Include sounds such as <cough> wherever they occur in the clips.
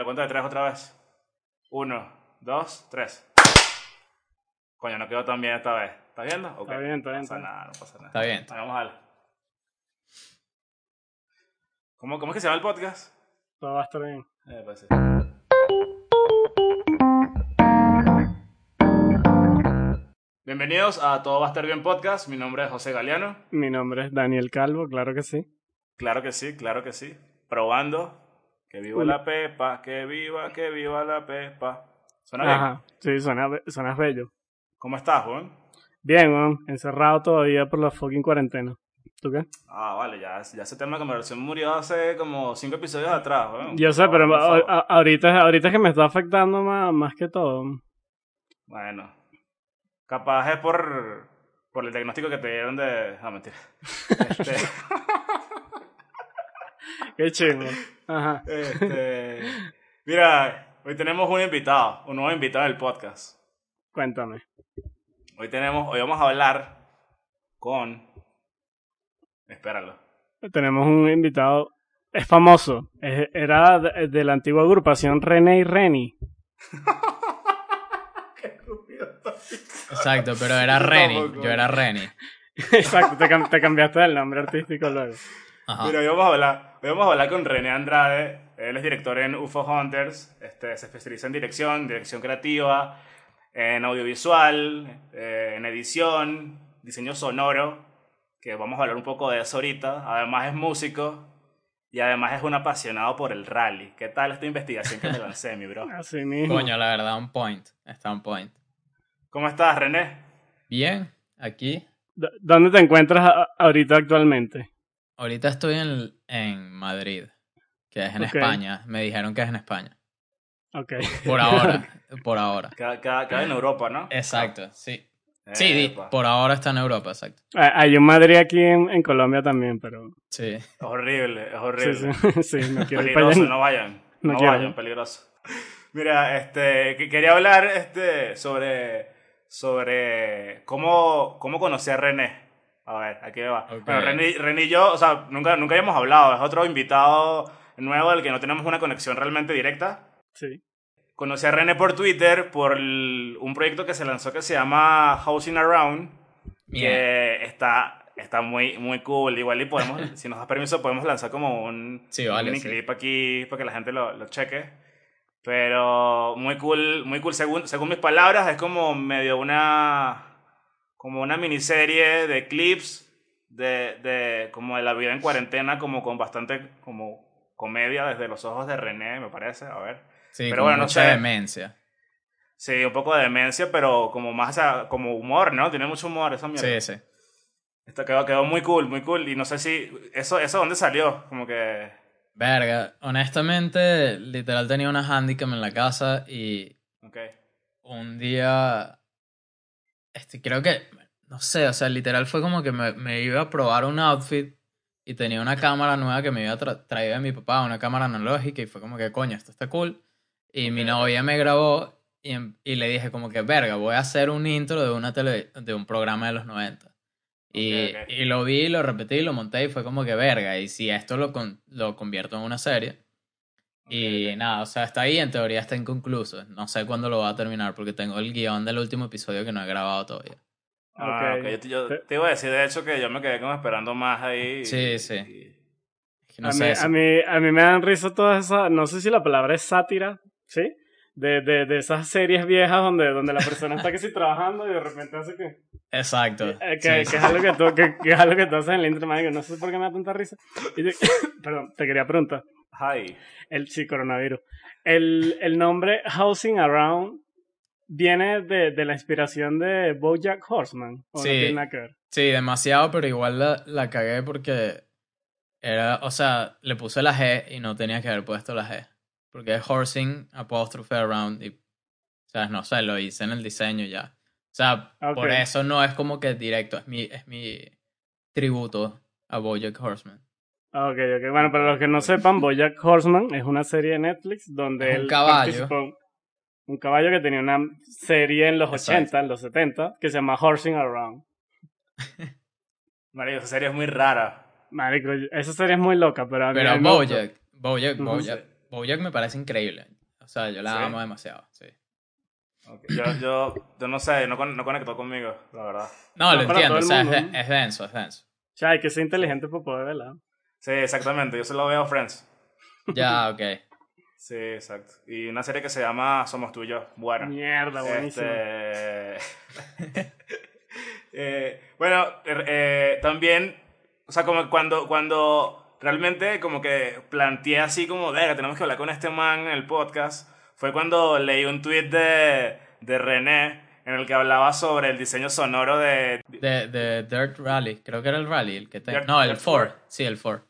La cuenta de tres otra vez. Uno, dos, tres. Coño, no quedó tan bien esta vez. ¿Estás viendo? Está bien, está bien, No pasa está bien. nada, no pasa nada. Está bien. Vamos a darle. ¿Cómo, ¿Cómo es que se llama el podcast? Todo va a estar bien. Eh, pues sí. Bienvenidos a Todo va a estar bien podcast. Mi nombre es José Galeano. Mi nombre es Daniel Calvo, claro que sí. Claro que sí, claro que sí. Probando. Que viva la pepa, que viva, que viva la pepa. ¿Suena bien? Ajá. Sí, suena, suenas bello. ¿Cómo estás, Juan? Bien, weón. Encerrado todavía por la fucking cuarentena. ¿Tú qué? Ah, vale, ya, ya ese tema de conversación murió hace como cinco episodios atrás, weón. Yo sé, pero a- a- ahorita, ahorita es que me está afectando más, más que todo. Bueno. Capaz es por, por el diagnóstico que te dieron de... No, mentira. <laughs> Este, Qué chingo. Ajá. este, mira, hoy tenemos un invitado, un nuevo invitado del podcast. Cuéntame. Hoy tenemos, hoy vamos a hablar con... Espéralo. Tenemos un invitado. Es famoso. Es- era de, de la antigua agrupación René y Reni. <laughs> Exacto, pero era Reni. Yo era Reni. <laughs> Exacto, te, cam- te cambiaste el nombre artístico luego. Ajá. Mira, hoy vamos a hablar, vamos a hablar con René Andrade. Él es director en UFO Hunters. Este, se especializa en dirección, dirección creativa, en audiovisual, eh, en edición, diseño sonoro, que vamos a hablar un poco de eso ahorita. Además es músico y además es un apasionado por el rally. ¿Qué tal esta investigación que me lancé, mi bro? <laughs> Así mismo. Coño, la verdad, un point. Está un point. ¿Cómo estás, René? Bien, aquí. ¿Dónde te encuentras ahorita actualmente? Ahorita estoy en, en Madrid, que es en. España. Me dijeron que es en España. Ok. Por ahora, <laughs> por ahora. Queda- queda en Europa, ¿no? Exacto, sí. Sí, di- por ahora está en Europa, exacto. Ah, Hay un Madrid aquí en, en Colombia también, pero... Sí. Es horrible, es Sí, horrible. sí, <laughs> sí, no quiero ir para Peligroso, allá. no vayan. No No, quiero. vayan, peligroso. <laughs> Mira, este, que- quería hablar este, sobre, sobre cómo, cómo conocí a René. A ver, aquí va. Ok. Bueno, René, René y yo, o sea, nunca, nunca habíamos hablado. Es otro invitado nuevo del que no tenemos una conexión realmente directa. Sí. Conocí a René por Twitter por el- un proyecto que se lanzó que se llama Housing Around, Bien. que está, está muy, muy cool. Igual y podemos, <laughs> si nos das permiso, podemos lanzar como un, Sí, un vale, mini sí. clip aquí para que la gente lo, lo cheque. Pero muy cool, muy cool. Según, según mis palabras, es como medio una. Como una miniserie de clips de, de como de la vida en cuarentena, como con bastante como comedia desde los ojos de René, me parece. A ver. Sí, pero bueno, no mucha sé. demencia. Sí, un poco de demencia, pero como más, como humor, ¿no? Tiene mucho humor esa mierda. Sí, sí. Esto quedó, quedó muy cool, muy cool. Y no sé si. ¿Eso, eso dónde salió? Como que. Verga, honestamente, literal tenía una handicap en la casa y Ok. un día, este, creo que, no sé, o sea, literal fue como que me, me iba a probar un outfit y tenía una cámara nueva que me había tra- traído de mi papá, una cámara analógica y fue como que, coño, esto está cool. Y mi Ok. novia me grabó y, em- y le dije como que, verga, voy a hacer un intro de, una tele, de un programa de los 90. Y, Ok, ok. y lo vi, lo repetí, lo monté y fue como que, verga, y si esto lo, con- lo convierto en una serie. Y Ok, ok. nada, o sea, está ahí, en teoría está inconcluso. No sé cuándo lo va a terminar porque tengo el guion del último episodio que no he grabado todavía. Ah, Ok. ok. Yo, te- yo te iba a decir, de hecho, que yo me quedé como esperando más ahí. y- Sí, sí. y- Es que no a, sé. mí, si- a, mí, a mí me dan risa todas esas, no sé si la palabra es sátira, ¿sí? De, de, de esas series viejas donde, donde la persona está que sí trabajando y de repente hace que... Exacto. eh, que, Sí, que sí. es algo que, tú, que, que es algo que tú haces en el intro, marico, No sé por qué me da tanta risa. Y te- <coughs> perdón, te quería preguntar. Hi. El sí, coronavirus. El, el nombre Housing Around viene de, de la inspiración de Bojack Horseman. ¿O Sí. no tiene nada que ver? Sí, demasiado, pero igual la, la cagué porque era, o sea, le puse la G y no tenía que haber puesto la G. Porque es horsing apóstrofe around y, o sea, no sé, lo hice en el diseño ya. O sea, por eso no es como que directo, es mi, es mi tributo a Bojack Horseman. Ah, Ok, ok. Bueno, para los que no sepan, Bojack Horseman es una serie de Netflix donde un él caballo. participó- Un caballo que tenía una serie en los Exacto. 80, en los 70, que se llama Horsing Around. <laughs> Marico, esa serie es muy rara. Marico, esa serie es muy loca, pero a mí Pero. Bojack, Bojack. Bojack. Bojack me parece increíble. O sea, yo la ¿Sí? amo demasiado, sí. Yo, yo, yo no sé, no, no conectó conmigo, la verdad. No, No, lo entiendo, o sea, es denso, es denso. O sea, hay que ser inteligente para poder verla. Sí, exactamente, yo solo veo Friends. Ya, ok. Sí, exacto. Y una serie que se llama Somos tú y yo. Bueno. Mierda, buenísimo. Este... <laughs> eh, bueno, er- eh, también, o sea, como cuando, cuando realmente como que planteé así como, verga, tenemos que hablar con este man en el podcast, fue cuando leí un tweet de, de René en el que hablaba sobre el diseño sonoro de... De, de Dirt Rally, creo que era el Rally el que te... Dirt- No, el Dirt Ford, Ford. sí, el Ford, sí.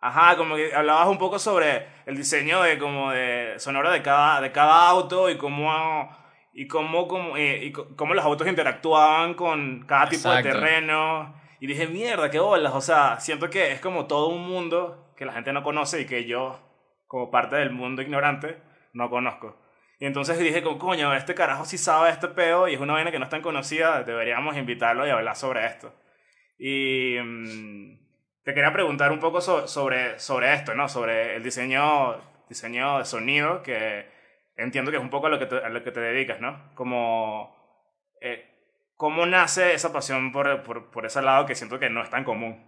Ajá, como que hablabas un poco sobre el diseño de como de sonoro de cada, de cada auto y cómo y cómo, cómo, eh, y cómo los autos interactuaban con cada tipo de terreno. Y dije, mierda, qué bolas. O sea, siento que es como todo un mundo que la gente no conoce y que yo, como parte del mundo ignorante, no conozco. Y entonces dije, coño, este carajo sí sabe este pedo y es una vaina que no es tan conocida, deberíamos invitarlo y hablar sobre esto. Y mm, te quería preguntar un poco so- sobre, sobre esto, ¿no? Sobre el diseño, diseño de sonido, que entiendo que es un poco a lo que te, a lo que te dedicas, ¿no? Como, eh, ¿cómo nace esa pasión por, por, por ese lado que siento que no es tan común?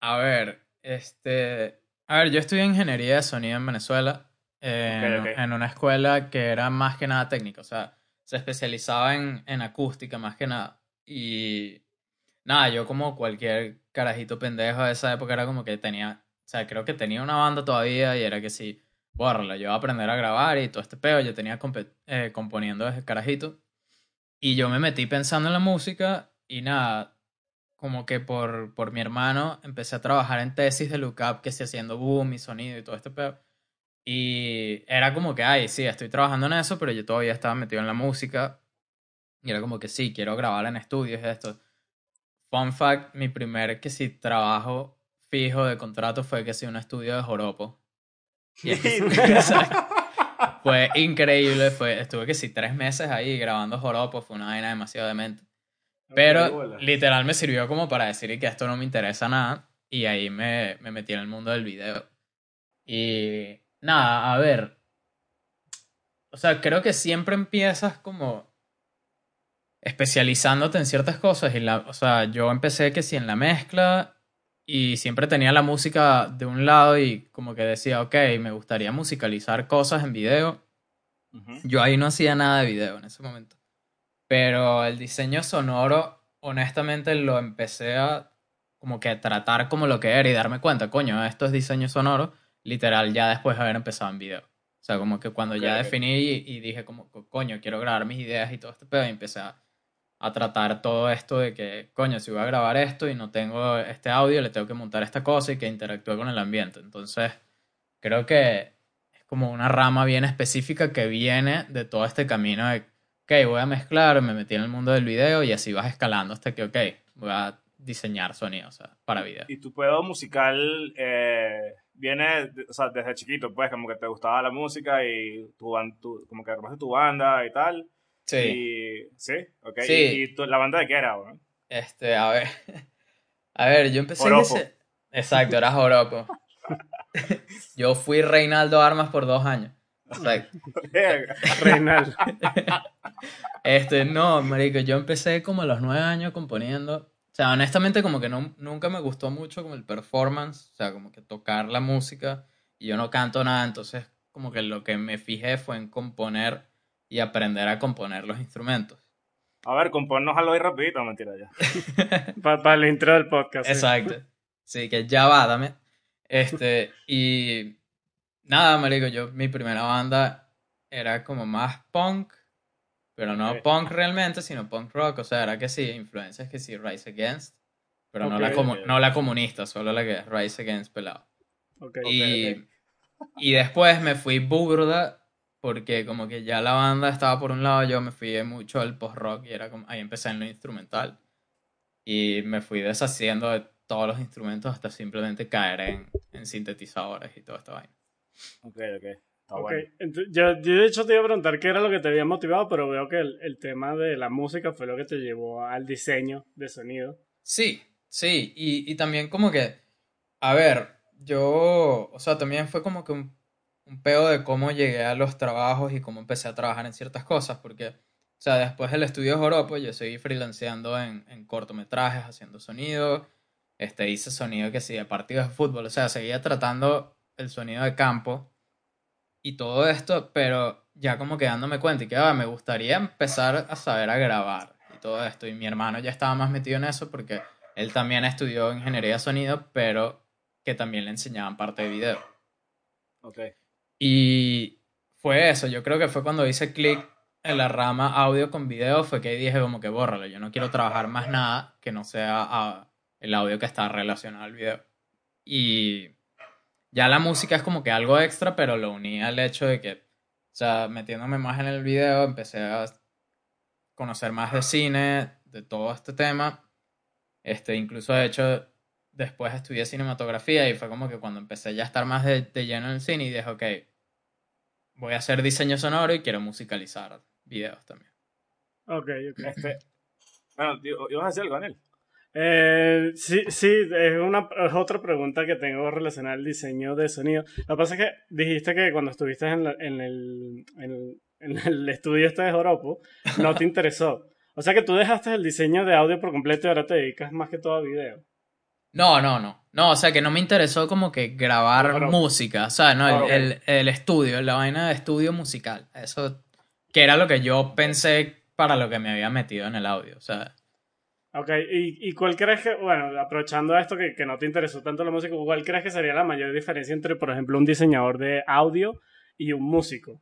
A ver, este... A ver, yo estudié ingeniería de sonido en Venezuela, en, Ok, ok. en una escuela que era más que nada técnica, o sea, se especializaba en, en acústica más que nada. Y nada, yo como cualquier carajito pendejo de esa época era como que tenía, o sea, creo que tenía una banda todavía y era que sí, bórrala, yo iba a aprender a grabar y todo este pedo, yo tenía eh, componiendo desde carajito. Y yo me metí pensando en la música y nada, como que por, por mi hermano empecé a trabajar en tesis de lookup, que sí, haciendo boom y sonido y todo este pedo. Y era como que, ay, sí, estoy trabajando en eso, pero yo todavía estaba metido en la música. Y era como que sí, quiero grabar en estudios esto. Fun fact, mi primer que sí trabajo fijo de contrato fue que sí un estudio de joropo. <laughs> Y Exacto. fue increíble, fue, estuve que sí tres meses ahí grabando joropo, fue una vaina demasiado demente. Pero literal me sirvió como para decir que esto no me interesa nada. Y ahí me, me metí en el mundo del video. Y nada, a ver. O sea, creo que siempre empiezas como especializándote en ciertas cosas. Y la, o sea, yo empecé que sí en la mezcla y siempre tenía la música de un lado y como que decía, ok, me gustaría musicalizar cosas en video. Ujú. Yo ahí no hacía nada de video en ese momento. Pero el diseño sonoro, honestamente, lo empecé a como que tratar como lo que era y darme cuenta, coño, esto es diseño sonoro, literal, ya después de haber empezado en video. O sea, como que cuando ya Ok, ok. definí y, y dije como, co- coño, quiero grabar mis ideas y todo este pedo, y empecé a, a tratar todo esto de que, coño, si voy a grabar esto y no tengo este audio, le tengo que montar esta cosa y que interactúe con el ambiente. Entonces, creo que es como una rama bien específica que viene de todo este camino de, ok, voy a mezclar, me metí en el mundo del video y así vas escalando hasta que, ok, voy a diseñar sonido, o sea, para video. Y tu pedo musical eh, viene, o sea, desde chiquito, pues, como que te gustaba la música y tu, tu- como que armaste tu banda y tal. Sí. Y, ¿Sí? Ok. Sí. ¿Y, y tu- la banda de qué era, weón? Este, a ver. <laughs> A ver, yo empecé Joropo. en ese... Exacto, era Joropo. <laughs> yo fui Reinaldo Armas por dos años. <laughs> Reinaldo. Este, no, marico, yo empecé como a los nueve años componiendo. O sea, honestamente como que no, nunca me gustó mucho como el performance, o sea, como que tocar la música. Y yo no canto nada, entonces como que lo que me fijé fue en componer y aprender a componer los instrumentos. A ver, componnos algo ahí rapidito, mentira ya. <laughs> Para el intro del podcast. Exacto. Sí, que ya va, dame. Este, y nada, marico, yo, mi primera banda era como más punk, pero no punk realmente, sino punk rock, o sea, era que sí, influencias que sí, Rise Against, pero no, la comu- ok. no la comunista, solo la que es Rise Against pelado. Y, y después me fui burda, porque como que ya la banda estaba por un lado, yo me fui mucho al post-rock y era como, ahí empecé en lo instrumental. Y me fui deshaciendo de todos los instrumentos hasta simplemente caer en, en sintetizadores y toda esta vaina. Ok, ok. Está Ok, bueno. yo, yo de hecho te iba a preguntar qué era lo que te había motivado, pero veo que el, el tema de la música fue lo que te llevó al diseño de sonido. Sí, sí, y, y también como que, a ver, yo, o sea, también fue como que un, un peo de cómo llegué a los trabajos y cómo empecé a trabajar en ciertas cosas, porque, o sea, después del estudio de Joropo, yo seguí freelanceando en, en cortometrajes, haciendo sonido, este, hice sonido que sí, de partidos de fútbol, o sea, seguía tratando el sonido de campo y todo esto, pero ya como que dándome cuenta y que ah, me gustaría empezar a saber a grabar y todo esto, y mi hermano ya estaba más metido en eso porque él también estudió ingeniería de sonido, pero que también le enseñaban parte de video. Ok. Y fue eso, yo creo que fue cuando hice clic en la rama audio con video, fue que dije como que bórralo, yo no quiero trabajar más nada que no sea ah, el audio que está relacionado al video. Y ya la música es como que algo extra, pero lo uní al hecho de que, o sea, metiéndome más en el video, empecé a conocer más de cine, de todo este tema. Este, incluso de hecho, después estudié cinematografía y fue como que cuando empecé ya a estar más de, de lleno en el cine y dije, ok, voy a hacer diseño sonoro y quiero musicalizar videos también. Ok, ok. Este, bueno, ¿ibas a decir algo, Daniel? Eh, sí, sí, es, una, es otra pregunta que tengo relacionada al diseño de sonido. Lo que pasa es que dijiste que cuando estuviste en, la- en, el, en, el, en el estudio este de Joropo, no te interesó. O sea que tú dejaste el diseño de audio por completo y ahora te dedicas más que todo a video. No, no, no. No, o sea que no me interesó como que grabar Pero- música. O sea, no, el, Ah, el, el estudio, la vaina de estudio musical. Eso, que era lo que yo pensé para lo que me había metido en el audio. O sea, Ok, ¿y, y cuál crees que, bueno, aprovechando esto que, que no te interesó tanto la música, cuál crees que sería la mayor diferencia entre, por ejemplo, un diseñador de audio y un músico?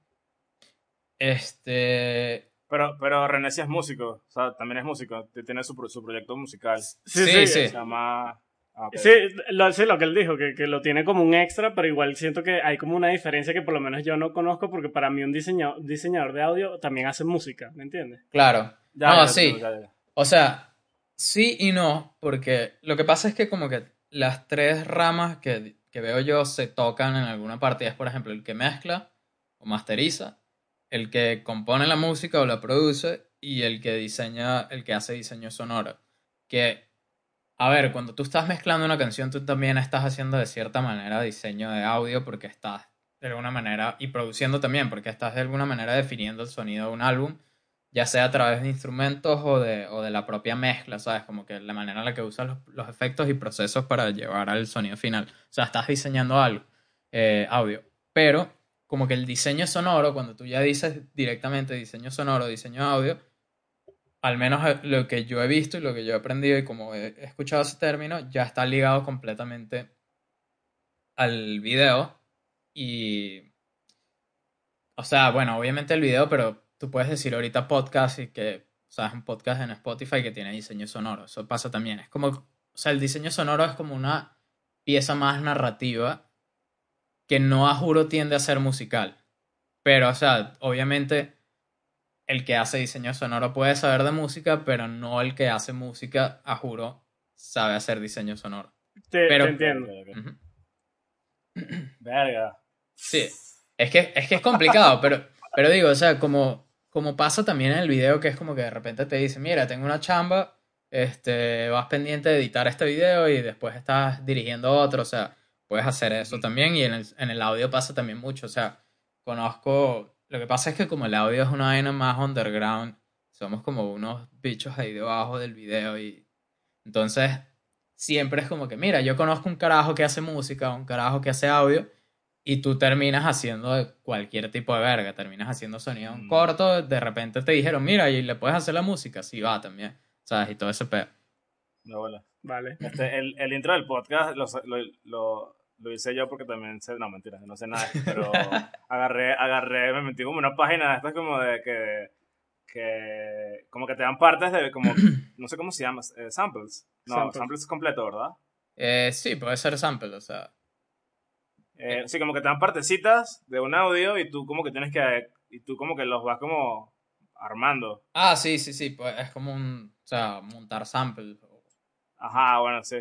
este. Pero, pero René sí es músico, o sea, también es músico, tiene su, su proyecto musical. Sí, sí. Se llama... ah. Sí, lo, sí, lo que él dijo, que, que lo tiene como un extra, pero igual siento que hay como una diferencia que por lo menos yo no conozco, porque para mí un diseñador, diseñador de audio también hace música, ¿me entiendes? Claro. Ya, no, ya, sí. ya, ya. O sea, sí y no, porque lo que pasa es que como que las tres ramas que, que veo yo se tocan en alguna parte. Es, por ejemplo, el que mezcla o masteriza, el que compone la música o la produce y el que diseña, el que hace diseño sonoro. Que, a ver, cuando tú estás mezclando una canción, tú también estás haciendo de cierta manera diseño de audio porque estás de alguna manera, y produciendo también, porque estás de alguna manera definiendo el sonido de un álbum ya sea a través de instrumentos o de, o de la propia mezcla, ¿sabes? Como que la manera en la que usas los, los efectos y procesos para llevar al sonido final. O sea, estás diseñando algo, eh, audio. Pero como que el diseño sonoro, cuando tú ya dices directamente diseño sonoro, diseño audio, al menos eh, lo que yo he visto y lo que yo he aprendido y como he escuchado ese término, ya está ligado completamente al video y... O sea, bueno, obviamente el video, pero tú puedes decir ahorita podcast y que, o sea, es un podcast en Spotify que tiene diseño sonoro. Eso pasa también. Es como, o sea, el diseño sonoro es como una pieza más narrativa que no a juro tiende a ser musical. Pero, o sea, obviamente el que hace diseño sonoro puede saber de música, pero no el que hace música a juro sabe hacer diseño sonoro. Te, Pero- te entiendo. Ujú. Verga. Sí, es que es, que es complicado, <laughs> pero, pero digo, o sea, como, como pasa también en el video, que es como que de repente te dicen, mira, tengo una chamba, este, vas pendiente de editar este video y después estás dirigiendo otro, o sea, puedes hacer eso también y en el, en el audio pasa también mucho, o sea, conozco, lo que pasa es que como el audio es una vaina más underground, somos como unos bichos ahí debajo del video y entonces siempre es como que, mira, yo conozco un carajo que hace música, un carajo que hace audio, y tú terminas haciendo cualquier tipo de verga, terminas haciendo sonido en Mm. corto, de repente te dijeron, mira, y le puedes hacer la música, sí va también, ¿sabes? Y todo ese pedo. No, bola. Vale. Este, el, el intro del podcast lo, lo, lo, lo hice yo porque también sé, no mentira, no sé nada, <laughs> pero agarré, agarré, me metí como una página de estas como de que, que como que te dan partes de como, <clears throat> no sé cómo se llama, eh, samples. No, Samples. samples. completo, ¿verdad? Eh, sí, puede ser sample, o sea, Eh, sí, como que te dan partecitas de un audio y tú como que tienes que, y tú como que los vas como armando. ah, sí, sí, sí, pues es como un, o sea, montar sample. Ajá, bueno, sí.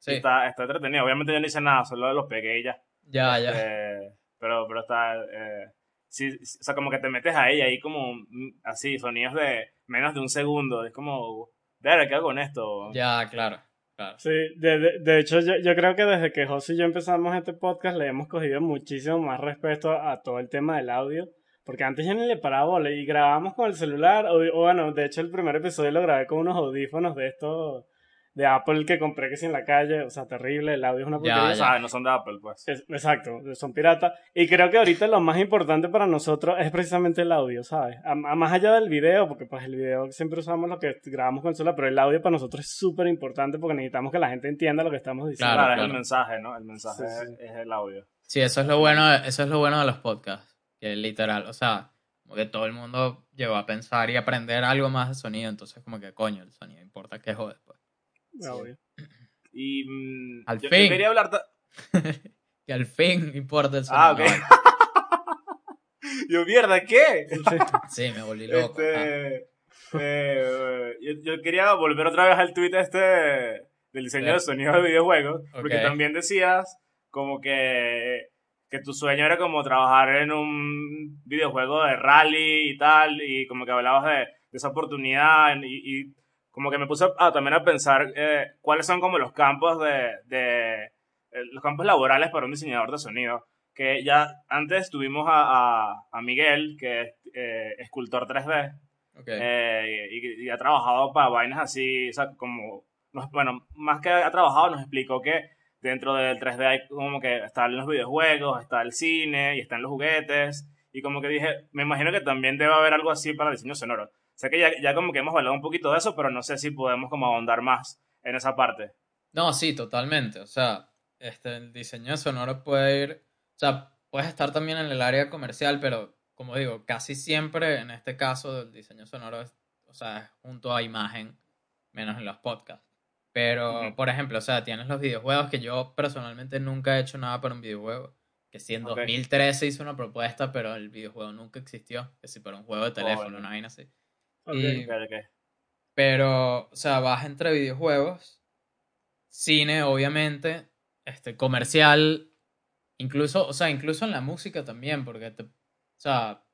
Sí, Está, está entretenido. Obviamente yo no hice nada, solo los pegué y ya. ya, ya. Eh, pero, pero está. eh, sí, sí, o sea, como que te metes ahí y ahí como mm, así, sonidos de menos de un segundo. Es como, ver, ¿qué hago con esto? Ya, claro. Claro. Sí, de, de, de hecho yo, yo creo que desde que José y yo empezamos este podcast le hemos cogido muchísimo más respeto a todo el tema del audio, porque antes yo ni le paraba bola y grabábamos con el celular, o, o bueno, de hecho el primer episodio lo grabé con unos audífonos de estos de Apple que compré que si en la calle, o sea, terrible, el audio es una Ya, porquería. O sea, no son de Apple, pues. Es- exacto, son piratas. Y creo que ahorita lo más importante para nosotros es precisamente el audio, ¿sabes? A, a más allá del video, porque pues el video siempre usamos lo que grabamos con celular, pero el audio para nosotros es súper importante porque necesitamos que la gente entienda lo que estamos diciendo. Claro, Claro, es el mensaje, ¿no? El mensaje Sí, sí. es el audio. Sí, eso es lo bueno, eso es lo bueno de los podcasts. Que literal, o sea, como que todo el mundo llegó a pensar y aprender algo más de sonido. Entonces, como que coño, el sonido importa que jodes, pues. Audio. <clears throat> Y. mm, Al yo, fin. yo quería hablar. <laughs> que al fin importa el sonido. Ah, ok. <laughs> Yo, mierda, ¿qué? <laughs> Sí, me volví loco. Este, eh, yo, yo quería volver otra vez al tweet este del diseño Sí. de sonido de videojuegos, porque Ok. también decías como que, que tu sueño era como trabajar en un videojuego de rally y tal, y como que hablabas de, de esa oportunidad, y, y como que me puse a, también a pensar eh, cuáles son como los campos de, de eh, los campos laborales para un diseñador de sonido que ya antes tuvimos a, a, a Miguel, que es eh, escultor 3D, Ok. eh, y, y ha trabajado para vainas así, o sea, como, bueno, más que ha trabajado, nos explicó que dentro del 3D hay como que están los videojuegos, está el cine y están los juguetes, y como que dije, me imagino que también debe haber algo así para diseño sonoro. Sé que ya, ya como que hemos hablado un poquito de eso, pero no sé si podemos como ahondar más en esa parte. No, sí, totalmente. O sea, este, el diseño sonoro puede ir. O sea, puedes estar también en el área comercial, pero como digo, casi siempre en este caso el diseño sonoro es, o sea, es junto a imagen, menos en los podcasts. Pero, por ejemplo, o sea, tienes los videojuegos que yo personalmente nunca he hecho nada para un videojuego. Que sí, en Ok. 2013 hice una propuesta, pero el videojuego nunca existió. Que sí, para un juego de teléfono, Coño. una vaina así. Y- pero, o sea, vas entre videojuegos, cine, obviamente, este, comercial, incluso, o sea, incluso en la música también, porque, te, o sea,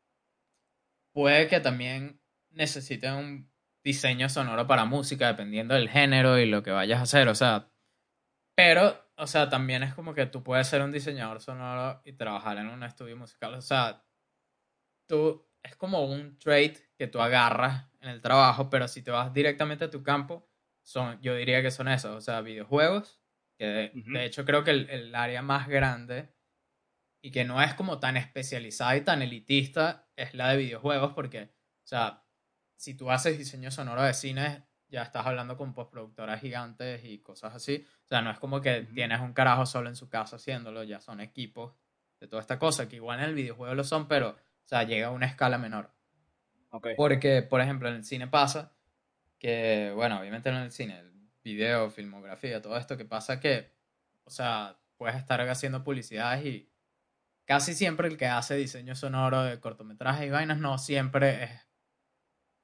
puede que también necesiten un diseño sonoro para música, dependiendo del género y lo que vayas a hacer, o sea, pero, o sea, también es como que tú puedes ser un diseñador sonoro y trabajar en un estudio musical, o sea, tú, es como un trait que tú agarras en el trabajo, pero si te vas directamente a tu campo, son, yo diría que son esos, o sea, videojuegos, que de, hecho creo que el, el área más grande y que no es como tan especializada y tan elitista es la de videojuegos, porque, o sea, si tú haces diseño sonoro de cine, ya estás hablando con postproductoras gigantes y cosas así. O sea, no es como que Ujú. tienes un carajo solo en su casa haciéndolo, ya son equipos de toda esta cosa, que igual en el videojuego lo son, pero, o sea, llega a una escala menor. Ok. Porque, por ejemplo, en el cine pasa que, bueno, obviamente no en el cine, el video, filmografía, todo esto que pasa que, o sea, puedes estar haciendo publicidades y casi siempre el que hace diseño sonoro de cortometrajes y vainas no siempre es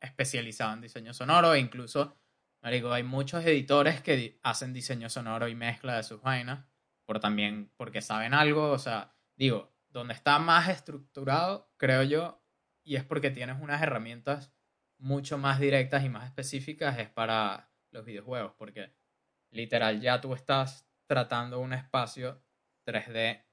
especializado en diseño sonoro e incluso, marico, hay muchos editores que hacen diseño sonoro y mezcla de sus vainas por también porque saben algo, o sea, digo, donde está más estructurado, creo yo, y es porque tienes unas herramientas mucho más directas y más específicas es para los videojuegos, porque literal ya tú estás tratando un espacio 3D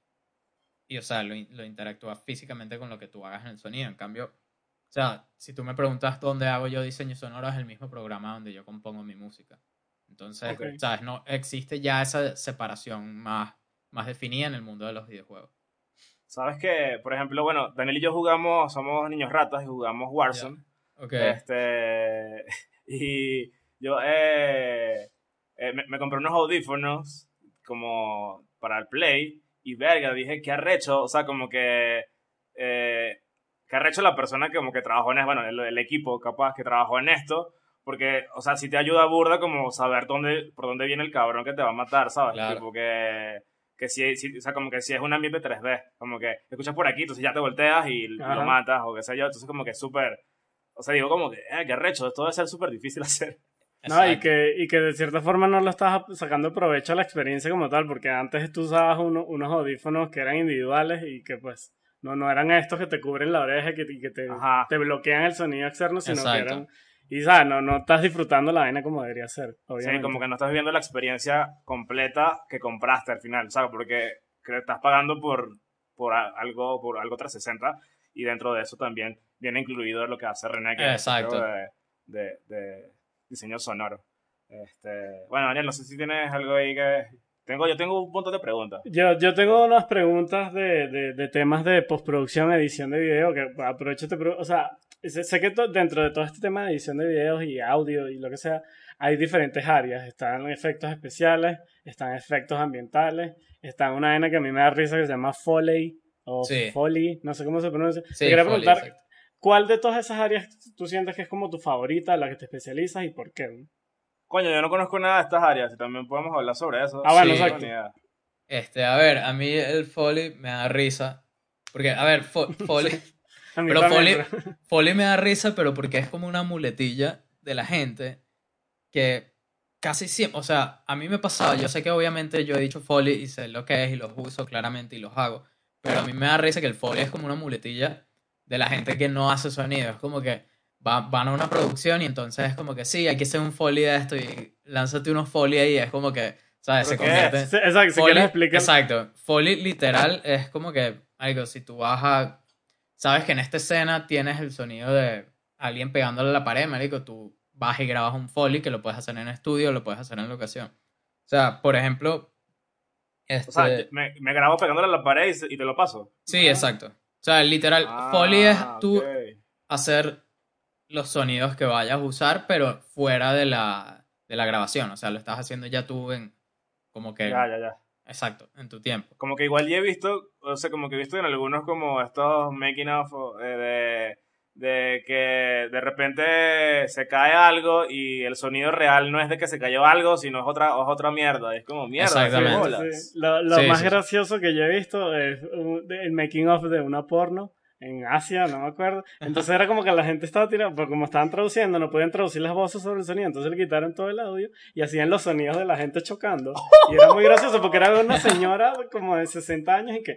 y, o sea, lo, lo interactúas físicamente con lo que tú hagas en el sonido. En cambio, o sea, si tú me preguntas dónde hago yo diseño sonoro, es el mismo programa donde yo compongo mi música. Entonces, Ok. ¿sabes? No existe ya esa separación más, más definida en el mundo de los videojuegos. Sabes que, por ejemplo, bueno, Daniel y yo jugamos, somos niños ratas y jugamos Warzone. Ok. Este, <laughs> y yo eh, eh, me, me compré unos audífonos como para el Play y verga, dije, qué arrecho, o sea, como que, eh, qué arrecho la persona que como que trabajó en esto, bueno, el, el equipo capaz que trabajó en esto, porque, o sea, si te ayuda burda como saber dónde, por dónde viene el cabrón que te va a matar, ¿sabes? Claro. Tipo que, si, si- o sea, como que si es un ambiente 3D, como que escuchas por aquí, entonces ya te volteas y Ajá. lo matas, o qué sé yo, entonces como que es súper, o sea, digo como que, eh, qué arrecho, esto debe ser súper difícil <laughs> hacer. No, y Exacto. que, y que de cierta forma no lo estás sacando provecho a la experiencia como tal, porque antes tú usabas uno- unos audífonos que eran individuales y que pues no, no eran estos que te cubren la oreja y que, que te, te bloquean el sonido externo, sino Exacto. que eran... Y, ¿sabes? No, no estás disfrutando la vaina como debería ser, obviamente. Sí, como que no estás viviendo la experiencia completa que compraste al final, ¿sabes? Porque que estás pagando por, por algo por algo 360 y dentro de eso también viene incluido lo que hace René, que es Exacto. de, de, de diseño sonoro. Este, bueno, Daniel, no sé si tienes algo ahí que... Tengo, yo tengo un montón de preguntas. Yo, yo tengo unas preguntas de, de, de temas de postproducción, edición de video, que aprovecho este... O sea, sé, sé que to- dentro de todo este tema de edición de videos y audio y lo que sea, hay diferentes áreas. Están efectos especiales, están efectos ambientales, está una vaina que a mí me da risa que se llama Foley, o Sí. Foley, no sé cómo se pronuncia. Sí, Te quería Foley, preguntar, exacto. ¿cuál de todas esas áreas tú sientes que es como tu favorita, la que te especializas y por qué? Coño, yo no conozco nada de estas áreas y también podemos hablar sobre eso. Ah, bueno, Sí. exacto. Este, a ver, a mí el Foley me da risa. Porque, a ver, Fo- <laughs> Foley, A mí Pero Foley- pero- <laughs> Foley me da risa, pero porque es como una muletilla de la gente que casi siempre, o sea, a mí me pasaba, yo sé que obviamente yo he dicho Foley y sé lo que es y los uso claramente y los hago, pero a mí me da risa que el Foley es como una muletilla de la gente que no hace sonido, es como que va- van a una producción y entonces es como que sí, hay que hacer un Foley de esto y lánzate unos Foley ahí, es como que, ¿sabes? Se ¿Pero qué convierte... Sí, Exacto, si quieres explicar. Exacto. Foley literal es como que, algo, si tú vas a... Sabes que en esta escena tienes el sonido de alguien pegándole a la pared, marico, tú vas y grabas un Foley que lo puedes hacer en estudio, lo puedes hacer en locación. O sea, por ejemplo... Este, O sea, yo- me, me grabo pegándole a la pared y, y te lo paso. sí, exacto. O sea, literal, Ah, Foley es tú ok. hacer los sonidos que vayas a usar, pero fuera de la, de la grabación. O sea, lo estás haciendo ya tú en... Como que... Ya, ya, ya. Exacto, en tu tiempo. Como que igual ya he visto, o sea, como que he visto en algunos como estos making of eh, de, de que de repente se cae algo y el sonido real no es de que se cayó algo, sino es otra, es otra mierda. Es como mierda. Exactamente. Sí, Lo, lo Sí, más sí, sí. gracioso que yo he visto es un- el making of de una porno en Asia, no me acuerdo. Entonces era como que la gente estaba tirando, porque como estaban traduciendo, no podían traducir las voces sobre el sonido, entonces le quitaron todo el audio y hacían los sonidos de la gente chocando. Y era muy gracioso porque era una señora como de 60 años y que.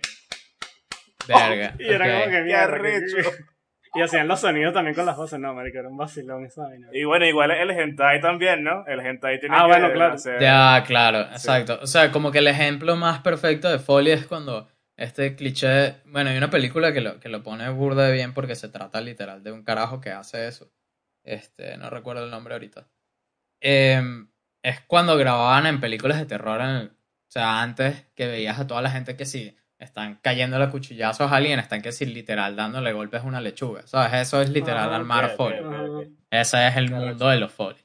Verga. Y era ok. como que Qué mierda. <laughs> y hacían los sonidos también con las voces. No, marico, era un vacilón esa vaina. Y bueno, igual el hentai también, ¿no? El hentai tiene Ah, que bueno, claro. hacer- Ya, claro, exacto. O sea, como que el ejemplo más perfecto de Foley es cuando este cliché. Bueno, hay una película que lo, que lo pone burda de bien porque se trata literal de un carajo que hace eso. Este, no recuerdo el nombre ahorita. Em, es cuando grababan en películas de terror, en el- o sea, antes que veías a toda la gente que sí están cayendo a cuchillazos a alguien, están que sí literal dándole golpes a una lechuga. ¿Sabes? Eso es literal Ah, armar ok, ok, Foley. ok, ok. Ese es el Claro. mundo de los Foley.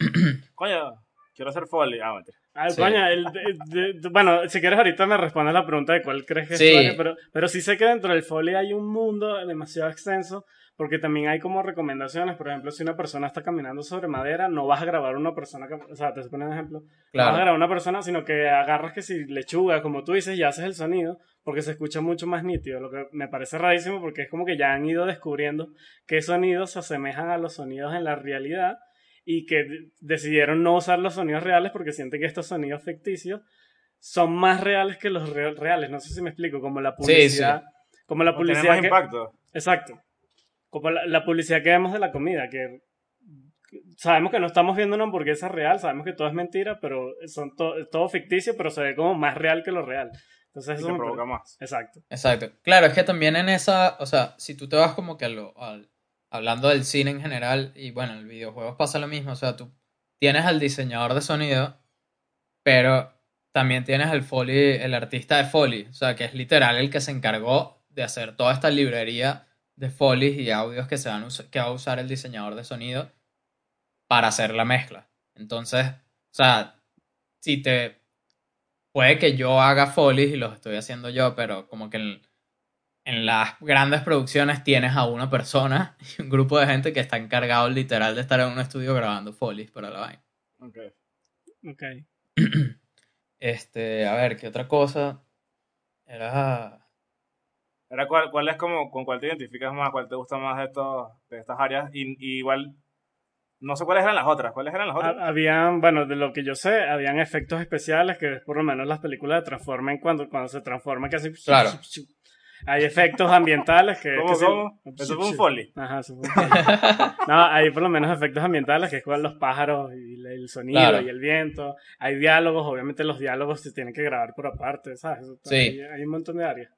<clears throat> Coño, quiero hacer foley. Ah, mentira. Ah, Sí. coño, el bueno, si quieres ahorita me respondes la pregunta de cuál crees que es Sí. área, pero, pero sí sé que dentro del Foley hay un mundo demasiado extenso, porque también hay como recomendaciones, por ejemplo, si una persona está caminando sobre madera, no vas a grabar una persona, o sea, te pones un ejemplo, no vas a Claro. grabar una persona, sino que agarras que si lechuga, como tú dices, y haces el sonido, porque se escucha mucho más nítido, lo que me parece rarísimo porque es como que ya han ido descubriendo qué sonidos se asemejan a los sonidos en la realidad y que de- decidieron no usar los sonidos reales porque sienten que estos sonidos ficticios son más reales que los re- reales. No sé si me explico, como la Sí, publicidad. Como la publicidad más que, impacto. Exacto. Como la, la publicidad que vemos de la comida, que sabemos que no estamos viendo una hamburguesa real, sabemos que todo es mentira, pero son to- es todo ficticio, pero se ve como más real que lo real. Entonces Y eso te me provoca más. Exacto. Exacto. Claro, es que también en esa, o sea, si tú te vas como que a lo, al- hablando del cine en general, y bueno, en el videojuegos pasa lo mismo, o sea, tú tienes al diseñador de sonido, pero también tienes el Foley, el artista de Foley, o sea, que es literal el que se encargó de hacer toda esta librería de Foley y audios que, se van que va a usar el diseñador de sonido para hacer la mezcla. Entonces, o sea, si te puede que yo haga folies y los estoy haciendo yo, pero como que en, en las grandes producciones tienes a una persona <laughs> y un grupo de gente que está encargado literal de estar en un estudio grabando folies para la vaina. Ok. Ok. <clears throat> Este, a ver, ¿qué otra cosa? Era... Era cuál, cuál es como, con cuál te identificas más, cuál te gusta más de, estos, de estas áreas. Y, y igual, no sé cuáles eran las otras. ¿Cuáles eran las otras? Ha- Habían, bueno, de lo que yo sé, habían efectos especiales que por lo menos las películas de Transformen cuando, cuando se transforman que así Claro. Hay efectos ambientales que... ¿Cómo, que sí- cómo? Eso fue un foley. Ajá, eso fue un foley. No, hay por lo menos efectos ambientales que es con los pájaros y el- sonido Claro. y el viento. Hay diálogos, obviamente los diálogos se tienen que grabar por aparte, ¿sabes? Eso- Sí. Hay, hay un montón de áreas.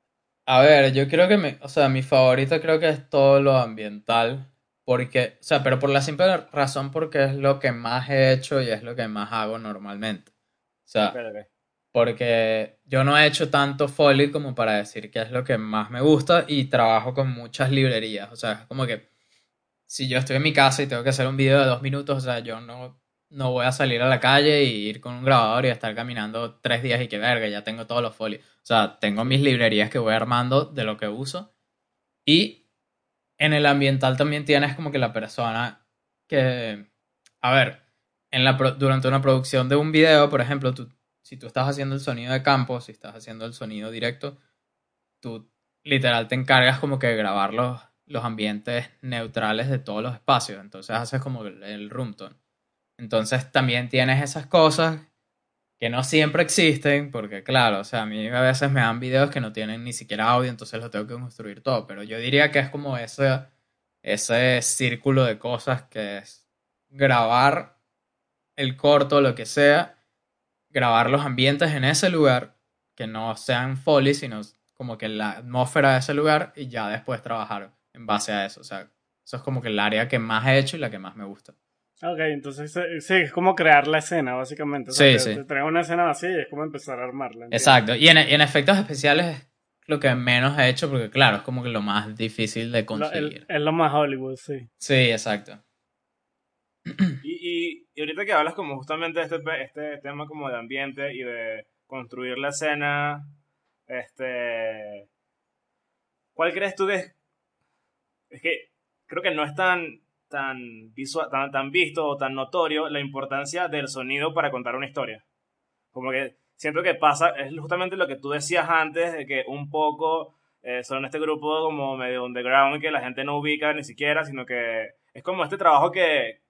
A ver, yo creo que mi, o sea, mi favorito creo que es todo lo ambiental. Porque, o sea, pero por la simple razón porque es lo que más he hecho y es lo que más hago normalmente. O sea, ok. Porque yo no he hecho tanto Foley como para decir que es lo que más me gusta y trabajo con muchas librerías. O sea, es como que si yo estoy en mi casa y tengo que hacer un video de dos minutos, o sea, yo no, no voy a salir a la calle y ir con un grabador y estar caminando tres días y que verga, ya tengo todos los Foley. O sea, tengo mis librerías que voy armando de lo que uso. Y en el ambiental también tienes como que la persona que, a ver, en la durante una producción de un video, por ejemplo, tú, si tú estás haciendo el sonido de campo, si estás haciendo el sonido directo, tú literal te encargas como que de grabar los, los ambientes neutrales de todos los espacios. Entonces haces como el, el room tone. Entonces también tienes esas cosas que no siempre existen, porque claro, o sea, a mí a veces me dan videos que no tienen ni siquiera audio, entonces lo tengo que construir todo, pero yo diría que es como ese, ese círculo de cosas que es grabar el corto, lo que sea, grabar los ambientes en ese lugar, que no sean foley, sino como que la atmósfera de ese lugar y ya después trabajar en base a eso, o sea, eso es como que el área que más he hecho y la que más me gusta. Ok, entonces eh, sí, es como crear la escena, básicamente. O Sí, sea, te, sí. te traen una escena así y es como empezar a armarla. ¿entiendes? Exacto. Y en, y en efectos especiales es lo que menos he hecho porque, claro, es como que lo más difícil de Lo- conseguir. el- es lo más Hollywood, sí. Sí, exacto. <clears throat> Y, y, y ahorita que hablas como justamente de este, este tema como de ambiente y de construir la escena, este... ¿Cuál crees tú es? Es que creo que no es tan, tan, visual, tan, tan visto o tan notorio la importancia del sonido para contar una historia. Como que siento que pasa, es justamente lo que tú decías antes, de que un poco eh, son este grupo como medio underground que la gente no ubica ni siquiera, sino que es como este trabajo que,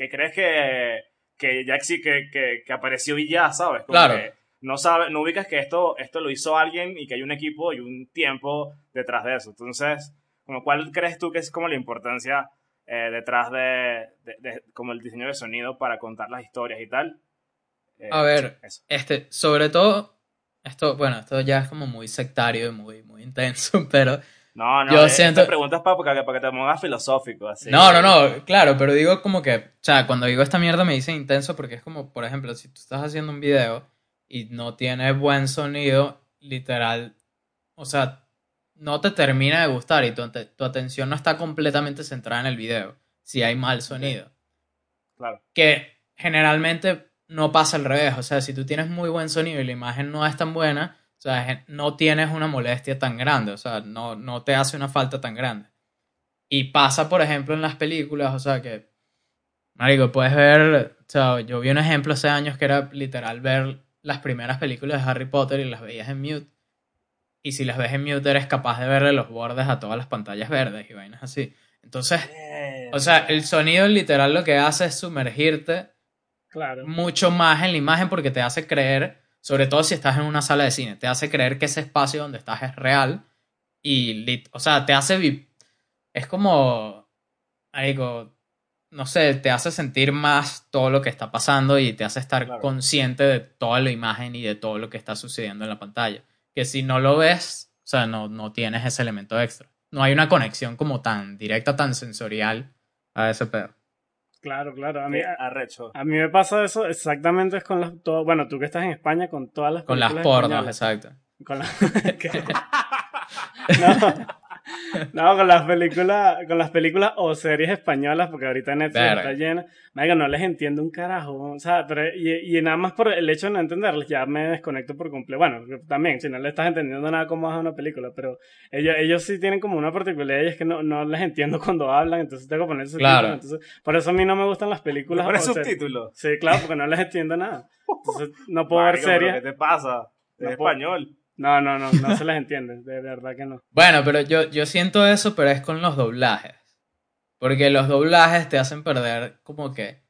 que crees que, que ya que, que, que apareció y ya, ¿sabes? Como Claro. que no, sabes, no ubicas que esto, esto lo hizo alguien y que hay un equipo y un tiempo detrás de eso. Entonces, como ¿cuál crees tú que es como la importancia eh, detrás de, de- de- como el diseño de sonido para contar las historias y tal? Eh, A ver, eso. Este, sobre todo, esto, bueno, esto ya es como muy sectario y muy, muy intenso, <laughs> pero No, no, yo eh, siento- esta pregunta es para, para que, para que te pongas filosófico. Así. No, no, no, claro, pero digo como que, o sea, cuando digo esta mierda me dicen intenso porque es como, por ejemplo, si tú estás haciendo un video y no tiene buen sonido, literal, o sea, no te termina de gustar y tu, tu atención no está completamente centrada en el video si hay mal sonido. Claro. Que generalmente no pasa al revés, o sea, si tú tienes muy buen sonido y la imagen no es tan buena, o sea, no tienes una molestia tan grande, o sea, no, no te hace una falta tan grande. Y pasa, por ejemplo, en las películas, o sea, que, marico, puedes ver, o sea, yo vi un ejemplo hace años que era literal ver las primeras películas de Harry Potter y las veías en mute. Y si las ves en mute eres capaz de verle los bordes a todas las pantallas verdes y vainas así. Entonces, Eh, o sea, el sonido literal lo que hace es sumergirte Claro. mucho más en la imagen porque te hace creer, sobre todo si estás en una sala de cine, te hace creer que ese espacio donde estás es real y, lit- o sea, te hace, es como, algo, no sé, te hace sentir más todo lo que está pasando y te hace estar Claro. consciente de toda la imagen y de todo lo que está sucediendo en la pantalla. Que si no lo ves, o sea, no, no tienes ese elemento extra. No hay una conexión como tan directa, tan sensorial a ese pedo. Claro, claro. A mí, a, arrecho. a mí me pasa eso exactamente es con las... todo- bueno, tú que estás en España con todas las Con las pornos, españolas. exacto. Con la- <laughs> ¿Qué? <laughs> no, no, con las películas, con las películas o series españolas, porque ahorita Netflix Verga. está llena. Marico, no les entiendo un carajo. O sea, pero, y, y nada más por el hecho de no entenderles, ya me desconecto por completo. Bueno, también, si no le estás entendiendo nada cómo es una película, pero ellos, ellos sí tienen como una particularidad y es que no, no les entiendo <laughs> cuando hablan, entonces tengo que poner subtítulos. Claro. Entonces, por eso a mí no me gustan las películas. ¿Pones o series. subtítulos? Sí, claro, porque no les entiendo nada. Entonces, no puedo ver Marico, series. ¿Qué te pasa? Es No español. No, no, no, no se les entiende, de verdad que no. <laughs> Bueno, pero yo, yo siento eso, pero es con los doblajes. Porque los doblajes te hacen perder como que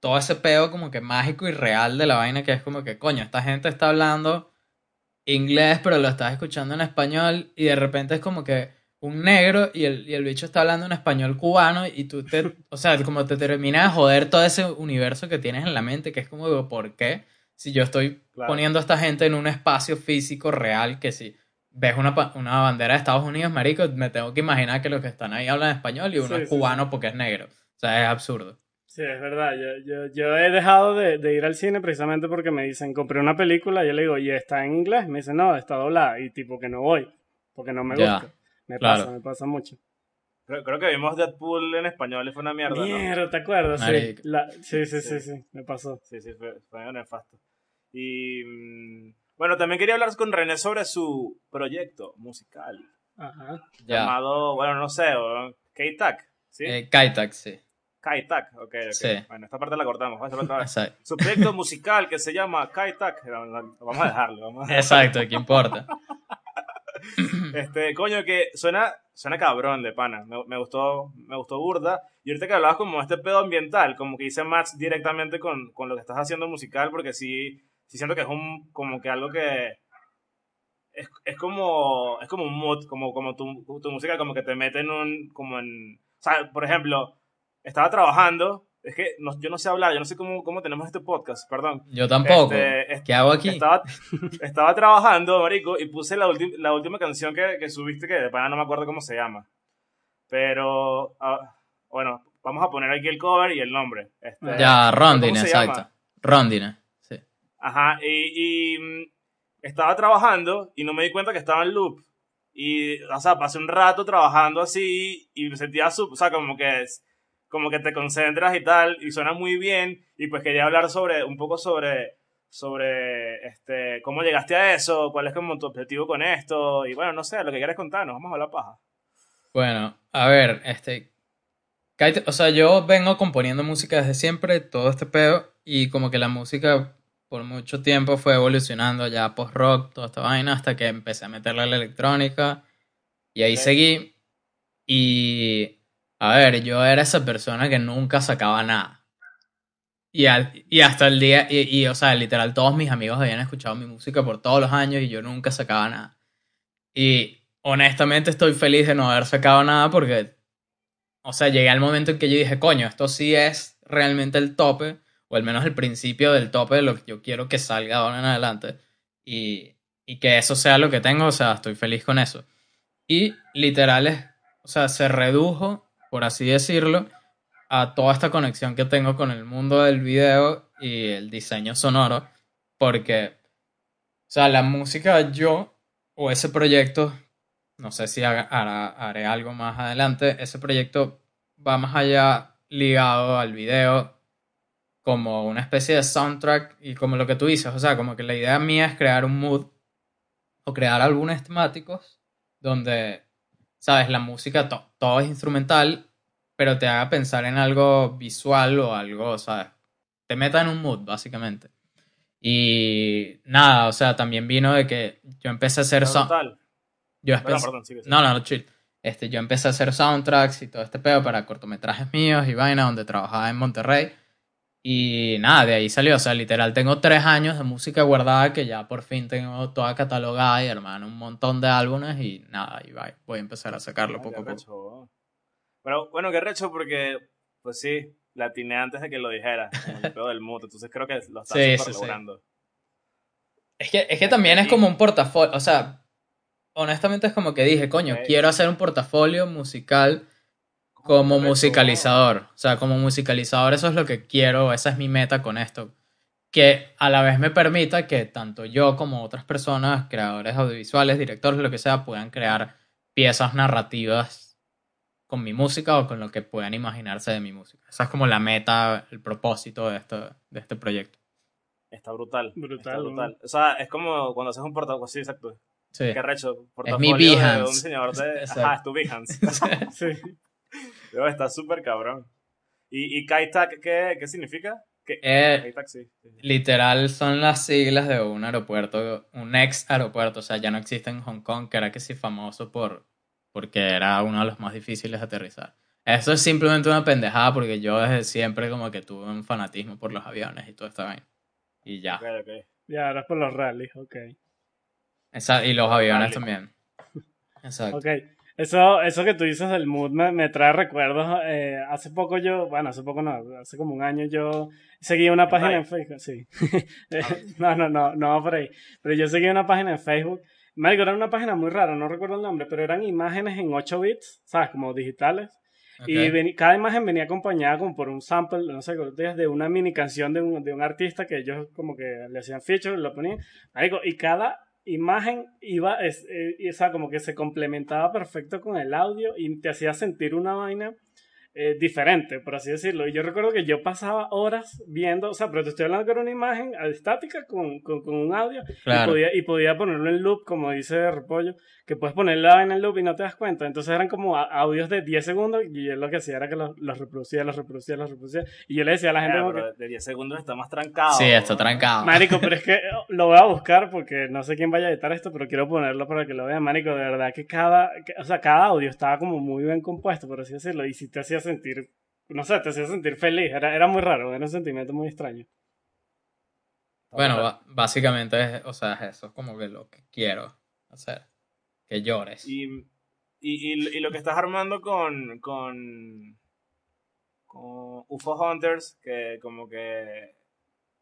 todo ese pedo como que mágico y real de la vaina que es como que, coño, esta gente está hablando inglés, pero lo estás escuchando en español y de repente es como que un negro y el, y el bicho está hablando en español cubano y tú te, o sea, como te termina de joder todo ese universo que tienes en la mente, que es como, ¿por qué? Si yo estoy Claro. poniendo a esta gente en un espacio físico real, que si ves una, una bandera de Estados Unidos, marico, me tengo que imaginar que los que están ahí hablan español y uno Sí, es sí, cubano porque es negro. O sea, es absurdo. Sí, es verdad. Yo, yo, yo he dejado de, de ir al cine precisamente porque me dicen, compré una película, y yo le digo, ¿y está en inglés? Me dicen, no, está doblada. Y tipo que no voy, porque no me Ya, gusta. Me claro. pasa, me pasa mucho. Creo, creo que vimos Deadpool en español y fue una mierda, ¿no? Mierda, ¿te acuerdas? Sí. La- sí, sí, sí, Sí. sí, me pasó. Sí, sí, fue, fue nefasto. Y mm, bueno, también quería hablar con René sobre su proyecto musical Ajá. Ya. llamado, bueno, no sé, K-Tac, ¿sí? Eh, Kaitak, sí. K-Tac, ok, ok. Sí. Bueno, esta parte la cortamos, vamos a otra vez. Su proyecto musical que se llama K-Tac, no, vamos a dejarlo, vamos a Exacto, ¿qué importa? <laughs> Este, coño, que suena, suena cabrón de pana. Me, me gustó, me gustó burda. Y ahorita que hablabas como este pedo ambiental, como que hice match directamente con, con lo que estás haciendo musical, porque sí, sí siento que es un, como que algo que es, es como, es como un mood, como, como tu, tu música como que te mete en un, como en, o sea, por ejemplo, estaba trabajando, es que no- yo no sé hablar, yo no sé cómo, cómo tenemos este podcast, perdón. Yo tampoco. Este, es- ¿Qué hago aquí? Estaba, <laughs> estaba trabajando, marico, y puse la, la última canción que, que subiste, que de pana no me acuerdo cómo se llama. Pero, ah, bueno, vamos a poner aquí el cover y el nombre. Este, Ya, Rondine, ¿cómo se exacto. llama? Rondine, sí. Ajá, y, y, mm, estaba trabajando y no me di cuenta que estaba en loop. Y, o sea, pasé un rato trabajando así y me sentía, sub- o sea, como que es, como que te concentras y tal, y suena muy bien. Y pues quería hablar sobre, un poco sobre, sobre, este, cómo llegaste a eso, cuál es como tu objetivo con esto, y bueno, no sé, lo que quieras contarnos, vamos a la paja. Bueno, a ver, este. O sea, yo vengo componiendo música desde siempre, todo este pedo, y como que la música por mucho tiempo fue evolucionando ya post-rock, toda esta vaina, hasta que empecé a meterle a la electrónica, y ahí Ok. seguí. Y. A ver, yo era esa persona que nunca sacaba nada. Y, al- y hasta el día, y, y, o sea, literal, todos mis amigos habían escuchado mi música por todos los años y yo nunca sacaba nada. Y honestamente estoy feliz de no haber sacado nada porque, o sea, llegué al momento en que yo dije, coño, esto sí es realmente el tope, o al menos el principio del tope de lo que yo quiero que salga ahora en adelante. Y, y que eso sea lo que tengo, o sea, estoy feliz con eso. Y literal o sea, se redujo, por así decirlo, a toda esta conexión que tengo con el mundo del video y el diseño sonoro, porque, o sea, la música yo, o ese proyecto, no sé si haré algo más adelante, ese proyecto va más allá ligado al video como una especie de soundtrack y como lo que tú dices, o sea, como que la idea mía es crear un mood o crear álbumes temáticos donde, sabes, la música to- todo es instrumental, pero te haga pensar en algo visual o algo, ¿sabes? Te meta en un mood, básicamente. Y nada, o sea, también vino de que yo empecé a hacer... Está sound- brutal. yo Perdón, empecé- perdón, sigue, sigue. no, no, no, chill. Este, yo empecé a hacer soundtracks y todo este pedo para cortometrajes míos y vaina donde trabajaba en Monterrey. Y nada, de ahí salió. O sea, literal, tengo tres años de música guardada que ya por fin tengo toda catalogada y, hermano, un montón de álbumes y nada, y va- voy a empezar a sacarlo Ah, poco a poco. Pero bueno, qué recho porque, pues sí, la atiné antes de que lo dijera, el pedo del mood, entonces creo que lo estás Sí, sí. Es que, es que también es como un portafolio, o sea, honestamente es como que dije, coño, quiero hacer un portafolio musical como musicalizador. O sea, como musicalizador eso es lo que quiero, esa es mi meta con esto. Que a la vez me permita que tanto yo como otras personas, creadores audiovisuales, directores, lo que sea, puedan crear piezas narrativas con mi música o con lo que puedan imaginarse de mi música. Esa es como la meta, el propósito de, esto, de este proyecto. Está brutal. Brutal, Está ¿no? brutal. O sea, es como cuando haces un portafolio, sí, exacto. Sí. Qué recho. mi Portafolio de Behance. un diseñador de... <laughs> Ajá, es tu Behance. <laughs> Sí. Está súper cabrón. ¿Y, y Kaitak qué, qué significa? ¿Qué? Eh, Kaitak, sí. Literal son las siglas de un aeropuerto, un ex aeropuerto, o sea, ya no existe en Hong Kong, que era que sí famoso por porque era uno de los más difíciles de aterrizar. Eso es simplemente una pendejada porque yo desde siempre como que tuve un fanatismo por los aviones y todo esta vaina. Y ya. Ok, ok. Ya, ahora es por los rallies, ok. Esa- y los aviones Vale. también. <laughs> Exacto. Ok. Eso, eso que tú dices del mood me, me trae recuerdos. eh, hace poco yo, bueno, hace poco no, hace como un año yo seguí una página en Facebook, sí. <laughs> <laughs> no, no, no, no por ahí. Pero yo seguí una página en Facebook. Marico, era una página muy rara, no recuerdo el nombre, pero eran imágenes en 8 bits, ¿sabes? Como digitales. Y Ok. veni- cada imagen venía acompañada como por un sample, no sé, de una mini canción de un, de un artista que ellos como que le hacían feature, lo ponían. Marico, y cada imagen iba, es, eh, y, o sea, como que se complementaba perfecto con el audio y te hacía sentir una vaina eh, diferente, por así decirlo. Y yo recuerdo que yo pasaba horas viendo, o sea, pero te estoy hablando que era una imagen estática con, con, con un audio y, Claro. podía, y podía ponerlo en loop, como dice Repollo, que puedes ponerla en el loop y no te das cuenta. Entonces eran como a- audios de 10 segundos y yo lo que hacía era que los, los reproducía, los reproducía, los reproducía. Y yo le decía a la gente Ya, como que, de 10 segundos está más trancado. Sí, está trancado. Marico, pero es que lo voy a buscar porque no sé quién vaya a editar esto, pero quiero ponerlo para que lo vean, Marico. De verdad que cada, que- o sea, cada audio estaba como muy bien compuesto, por así decirlo, y si te hacía sentir, no sé, te hacía sentir feliz. Era, era muy raro, era un sentimiento muy extraño. Bueno, básicamente es, o sea, es eso, es como que lo que quiero hacer. Que llores. Y, y, y, y lo que estás armando con, con, con UFO Hunters, que como que,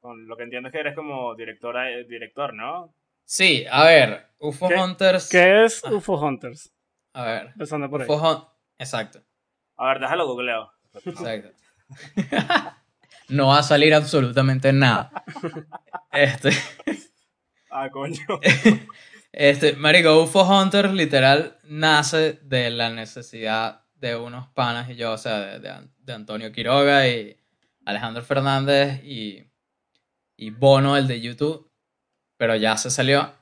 con lo que entiendo es que eres como directora, director, ¿no? Sí, a ver, UFO ¿Qué- Hunters. ¿Qué es Ah. UFO Hunters? A ver, Empezando por ahí. UFO. Exacto, A ver, déjalo googleo. exacto. <laughs> no va a salir absolutamente nada. Este. <laughs> Ah, coño. <laughs> Este, marico, UFO Hunter literal nace de la necesidad de unos panas y yo, o sea, de, de An- de Antonio Quiroga y Alejandro Fernández y, y Bono, el de YouTube, pero ya se salió.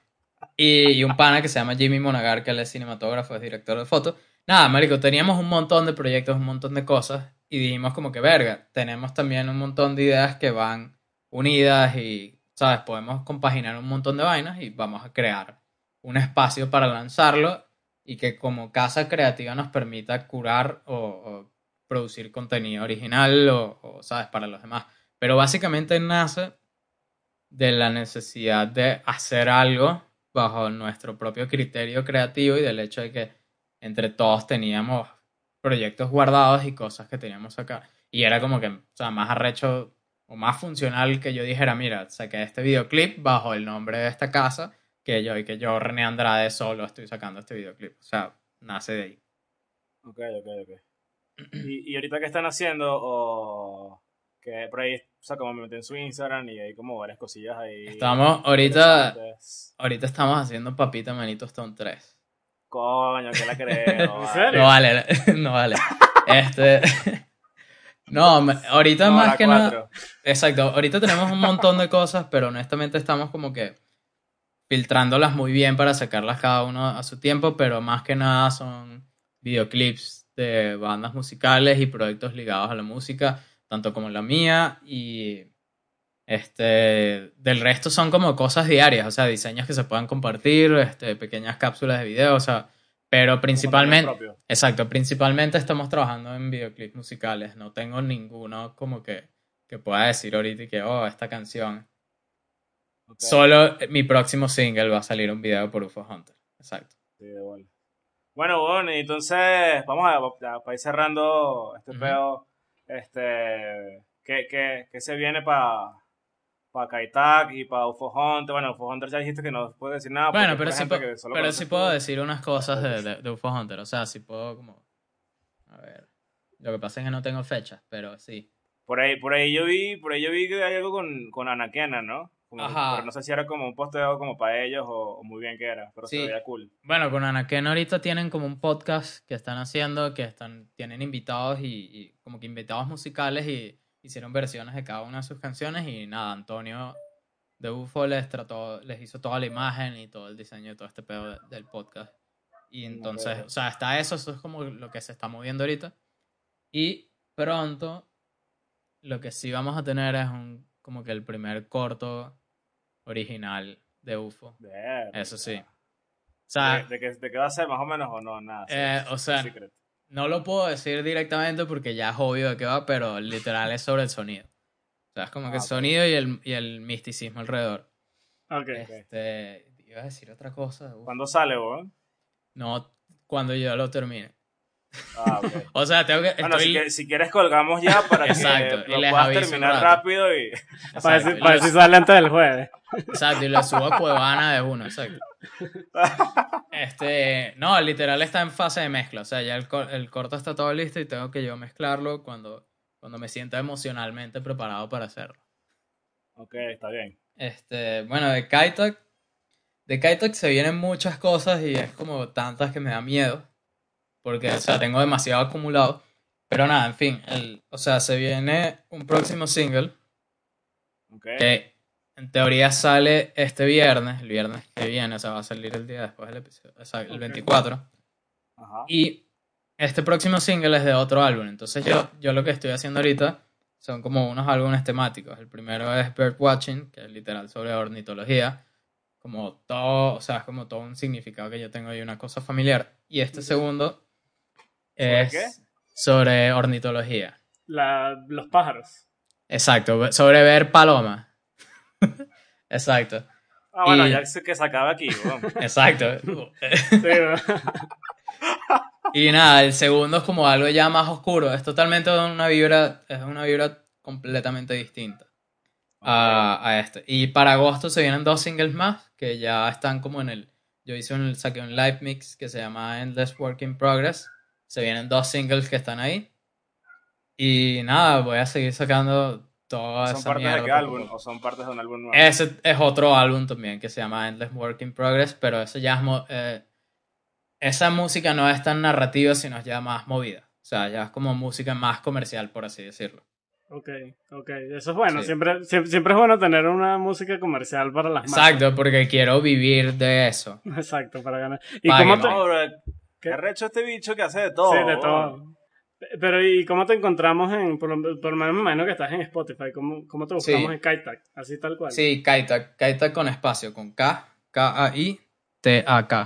Y, y un pana que se llama Jimmy Monagar, que él es cinematógrafo, es director de foto. Nada, marico, teníamos un montón de proyectos, un montón de cosas y dijimos como que, verga, tenemos también un montón de ideas que van unidas y, ¿sabes? Podemos compaginar un montón de vainas y vamos a crear un espacio para lanzarlo y que como casa creativa nos permita curar o, producir contenido original o, o, ¿sabes? Para los demás. Pero básicamente nace de la necesidad de hacer algo bajo nuestro propio criterio creativo y del hecho de que entre todos teníamos proyectos guardados y cosas que teníamos acá. Y era como que, o sea, más arrecho o más funcional que yo dijera, mira, saqué este videoclip bajo el nombre de esta casa, que yo y que yo, René Andrade, solo estoy sacando este videoclip. O sea, nace de ahí. Ok, ok, ok. ¿Y, y ahorita qué están haciendo? O que por ahí, o sea, como me metí en su Instagram y hay como varias cosillas ahí. Estamos ahorita, ahorita estamos haciendo Papita Manito Stone 3. Coño, que la creo. <laughs> ¿En serio? No vale, <laughs> no vale. Este. <laughs> No, ahorita No, más que nada. Exacto, ahorita tenemos un montón de cosas, pero honestamente estamos como que filtrándolas muy bien para sacarlas cada uno a su tiempo, pero más que nada son videoclips de bandas musicales y proyectos ligados a la música, tanto como la mía y este del resto son como cosas diarias, o sea, diseños que se puedan compartir, este pequeñas cápsulas de video, o sea, pero principalmente. Exacto, principalmente estamos trabajando en videoclips musicales. No tengo ninguno como que, que pueda decir ahorita que, oh, esta canción. Solo mi próximo single va a salir un video por UFO Hunter. Exacto. sí. Bueno, bueno, y entonces vamos a, para ir cerrando este Ujú. pedo. Este, ¿qué, qué, qué se viene para para Kaitak y para UFO Hunter? Bueno, UFO Hunter ya dijiste que no puedes decir nada. bueno, pero sí, pero sí puedo decir unas cosas de, de, de UFO Hunter. O sea, sí puedo como... A ver. Lo que pasa es que no tengo fechas, pero sí. Por ahí, por ahí yo vi, por ahí yo vi que hay algo con, con Anaquena, ¿no? Como- Ajá. Pero no sé si era como un posteo como para ellos o, o muy bien que era, pero Sí. se veía cool. Bueno, con Anaken ahorita tienen como un podcast que están haciendo, que están, tienen invitados y, y como que invitados musicales y hicieron versiones de cada una de sus canciones y nada, Antonio de UFO les trató, les hizo toda la imagen y todo el diseño y todo este pedo de- del podcast. Y entonces, o sea, está eso, eso es como lo que se está moviendo ahorita. Y pronto, lo que sí vamos a tener es un, como que el primer corto original de UFO. Verga. Eso sí. O sea, ¿De, de qué, ¿De qué va a ser más o menos o no? Nada. Eh, o sea, secret. No lo puedo decir directamente porque ya es obvio de qué va, pero literal es sobre el sonido. O sea, es como que Ah, el sonido y el, y el misticismo alrededor. Ok. Este, iba a decir otra cosa. uf. ¿Cuándo sale, weón? No, cuando yo lo termine. Ah, ok. <laughs> O sea, tengo que. Bueno, si, estoy- que- si quieres colgamos ya para Exacto, que y lo les puedas terminar rápido y... Exacto, Para y si, para lo- si sale antes del jueves. Exacto, y lo subo a Cuevana de uno, exacto. Este, no, literal está en fase de mezcla, o sea, ya el, el corto está todo listo y tengo que yo mezclarlo cuando, cuando me sienta emocionalmente preparado para hacerlo. Ok, está bien. Este, bueno, de Kaitak, de Kaitak se vienen muchas cosas y es como tantas que me da miedo, porque, o sea, tengo demasiado acumulado. Pero nada, en fin, el, o sea, se viene un próximo single Ok. que en teoría sale este viernes, el viernes que viene, o sea, va a salir el día después del episodio, o sea, el Ok. 24. Ajá. Y este próximo single es de otro álbum. Entonces yo, yo lo que estoy haciendo ahorita son como unos álbumes temáticos. El primero es Bird Watching, que es literal sobre ornitología. Como todo, o sea, es como todo un significado que yo tengo y una cosa familiar. Y este segundo ¿Sobre es sobre ornitología. La- los pájaros. Exacto, sobre ver palomas. <laughs> Exacto, Ah, bueno, y- ya sé que se acaba aquí, weón. exacto. <laughs> Sí. <laughs> Y nada, el segundo es como algo ya más oscuro. Es totalmente una vibra, es una vibra completamente distinta a, a este. Y para agosto se vienen dos singles más que ya están como en el. Yo hice un, saqué un live mix que se llama Endless Work in Progress. Se vienen dos singles que están ahí. Y nada, voy a seguir sacando toda ¿Son esa partes de qué álbum? ¿O son partes de un álbum nuevo? Ese es otro álbum también que se llama Endless Work in Progress, pero eso ya es mo- eh, esa música no es tan narrativa, sino es ya más movida. O sea, ya es como música más comercial, por así decirlo. Ok, ok. Eso es bueno. Sí. Siempre, siempre, siempre es bueno tener una música comercial para las Exacto, porque quiero vivir de eso. <laughs> Exacto, para ganar. ¿Y Páguenos. cómo te, No, bro, ¿Qué? qué recho este bicho que hace de todo. Sí, de todo. Pero ¿y cómo te encontramos en, por lo, por lo menos me imagino que estás en Spotify, ¿cómo, cómo te buscamos Sí. en Kaitak? Así tal cual. Sí, Kaitak, Kaitak con espacio, con K, K-A-I-T-A-K.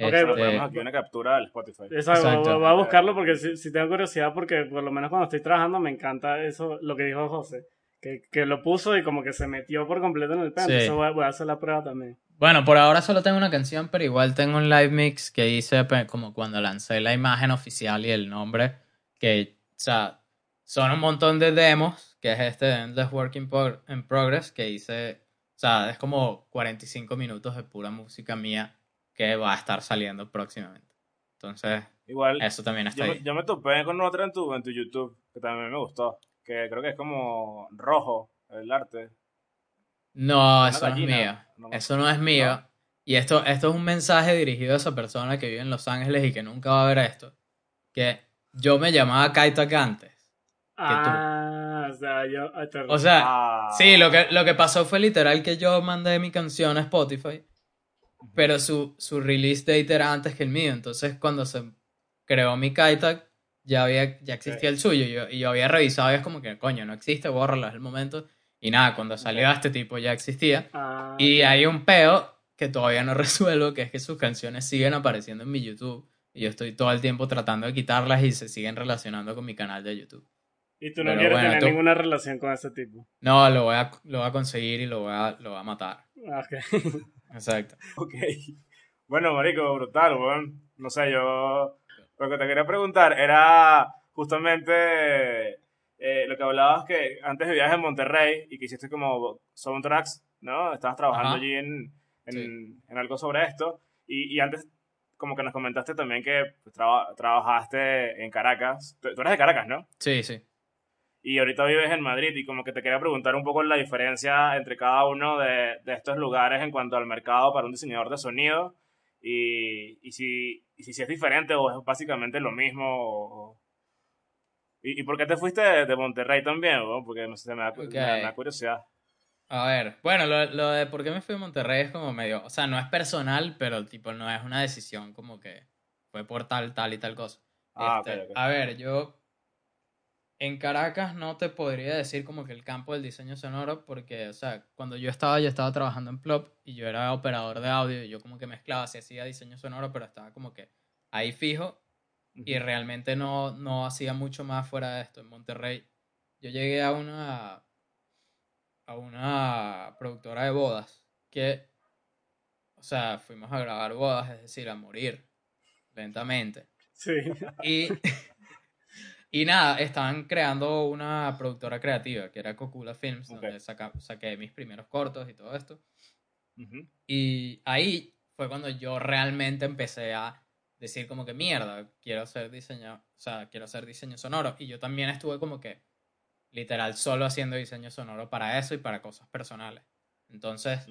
Ok, Este, Ponemos aquí una captura del Spotify. Exacto, Exacto. voy a buscarlo porque si, si tengo curiosidad, porque por lo menos cuando estoy trabajando me encanta eso, lo que dijo José, que, que lo puso y como que se metió por completo en el pen, Sí. entonces voy, a- voy a hacer la prueba también. Bueno, por ahora solo tengo una canción, pero igual tengo un live mix que hice como cuando lancé la imagen oficial y el nombre, que, o sea, son un montón de demos, que es este Endless Work in, Pro- in Progress, que hice, o sea, es como 45 minutos de pura música mía que va a estar saliendo próximamente. Entonces, Igual, eso también está yo, ahí. yo me topé con otra en tu, en tu YouTube, que también me gustó. Que creo que es como rojo el arte. No, eso no es mío. no. Eso no es mío. No. Y esto, esto es un mensaje dirigido a esa persona que vive en Los Ángeles y que nunca va a ver esto. Que yo me llamaba Kaitak antes. Ah, o sea, yo... ah, O sea, Ah. sí, lo que, lo que pasó fue literal que yo mandé mi canción a Spotify, pero su, su release date era antes que el mío. Entonces, cuando se creó mi Kaitak, ya, había, ya existía el suyo. Y yo, y yo había revisado y es como que, coño, no existe, bórralo, es el momento. Y nada, cuando salió este tipo ya existía. ah, Y hay un peo que todavía no <laughs> resuelvo, que es que sus canciones siguen apareciendo en mi YouTube. Y yo estoy todo el tiempo tratando de quitarlas y se siguen relacionando con mi canal de YouTube. y tú no pero quieres bueno, tener tú- ninguna relación con ese tipo. No, lo voy a, lo voy a conseguir y lo voy a, lo voy a matar. Ah, ok. <laughs> Exacto. Ok. Bueno, marico, brutal, weón. No sé, yo... Lo que te quería preguntar era justamente eh, lo que hablabas que antes vivías en Monterrey y que hiciste como soundtracks, ¿no? Estabas trabajando Ajá. allí en, en, Sí. en algo sobre esto. Y, y antes como que nos comentaste también que pues, traba- trabajaste en Caracas. Tú, tú eres de Caracas, ¿no? Sí, sí. Y ahorita vives en Madrid y como que te quería preguntar un poco la diferencia entre cada uno de, de estos lugares en cuanto al mercado para un diseñador de sonido y, y, si, y si, es diferente o es básicamente lo mismo. o- ¿Y, ¿Y por qué te fuiste de, de Monterrey también? weón? Porque me, se me da, Ok. me da- me da curiosidad. A ver, bueno, lo, lo de por qué me fui a Monterrey es como medio, o sea, no es personal, pero tipo no es una decisión como que fue por tal, tal y tal cosa. Ah, Este. A ver, yo en Caracas no te podría decir como que el campo del diseño sonoro porque, o sea, cuando yo estaba, yo estaba trabajando en Plop y yo era operador de audio y yo como que mezclaba, si hacía diseño sonoro, pero estaba como que ahí fijo y realmente no, no hacía mucho más fuera de esto. En Monterrey yo llegué a una, a una productora de bodas que, o sea, fuimos a grabar bodas, es decir, a morir lentamente. Sí. Y, <laughs> y nada, estaban creando una productora creativa que era Cocula Films, donde saca- saqué mis primeros cortos y todo esto. Y ahí fue cuando yo realmente empecé a decir como que mierda, quiero hacer diseño, o sea, quiero hacer diseño sonoro. Y yo también estuve como que literal solo haciendo diseño sonoro para eso y para cosas personales. Entonces,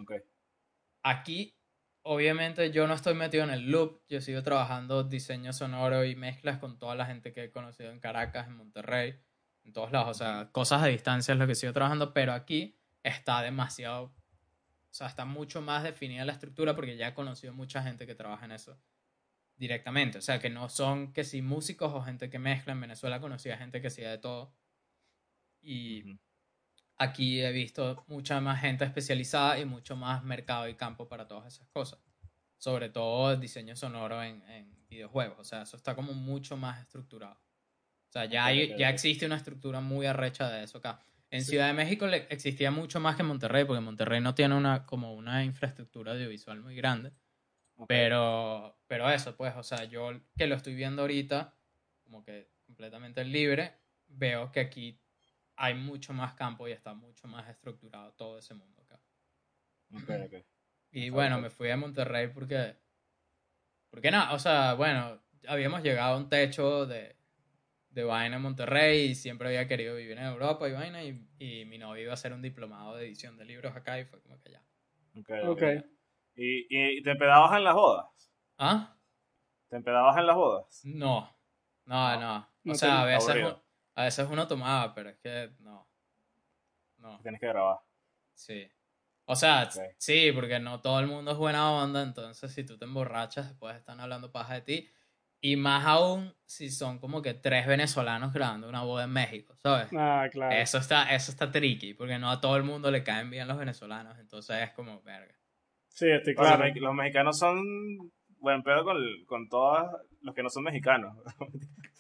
aquí obviamente yo no estoy metido en el loop, yo sigo trabajando diseño sonoro y mezclas con toda la gente que he conocido en Caracas, en Monterrey, en todos lados, o sea, cosas a distancia es lo que sigo trabajando, pero aquí está demasiado, o sea, está mucho más definida la estructura porque ya he conocido mucha gente que trabaja en eso directamente, o sea, que no son que si músicos o gente que mezcla, en Venezuela conocí a gente que hacía de todo y aquí he visto mucha más gente especializada y mucho más mercado y campo para todas esas cosas. Sobre todo el diseño sonoro en, en videojuegos. O sea, eso está como mucho más estructurado. O sea, ya, hay, ya existe una estructura muy arrecha de eso acá. En Sí. Ciudad de México le- existía mucho más que en Monterrey, porque Monterrey no tiene una, como una infraestructura audiovisual muy grande. Ok. Pero, pero eso, pues, o sea, yo que lo estoy viendo ahorita, como que completamente libre, veo que aquí hay mucho más campo y está mucho más estructurado todo ese mundo acá. Ok, ok. Y Está bueno, bien. me fui a Monterrey porque, porque nada, o sea, bueno, habíamos llegado a un techo de, de vaina en Monterrey y siempre había querido vivir en Europa y vaina y, y mi novio iba a hacer un diplomado de edición de libros acá y fue como que ya. Ok, Ok. ok. ¿Y, y te empedabas en las bodas? ¿Ah? ¿Te empedabas en las bodas? No, no, No, no. O no sea, a veces, aburrido. A veces uno tomaba, pero es que no. No, Tienes que grabar. sí. O sea, sí, porque no todo el mundo es buena onda, entonces si tú te emborrachas, después están hablando paja de ti. Y más aún si son como que tres venezolanos grabando una boda en México, ¿sabes? Ah, claro. Eso está, eso está tricky, porque no a todo el mundo le caen bien los venezolanos, entonces es como, verga. Sí, estoy O sea, claro. los mexicanos son buen pedo con, con todos los que no son mexicanos. <laughs>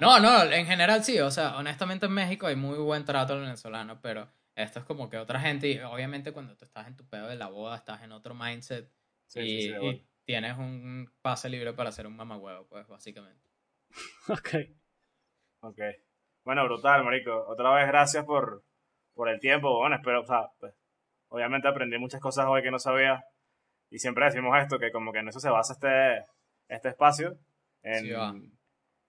No, no, en general sí, o sea, honestamente en México hay muy buen trato al venezolano, pero esto es como que otra gente, y obviamente cuando tú estás en tu pedo de la boda, estás en otro mindset Sí, y, sí, sí, de y bola. tienes un pase libre para hacer un mamagüevo, pues básicamente. <laughs> Ok. Ok. Bueno, brutal, marico. Otra vez gracias por, por el tiempo. Bueno, espero, o sea, pues, obviamente aprendí muchas cosas hoy que no sabía. Y siempre decimos esto, que como que en eso se basa este, este espacio. En, Sí, va.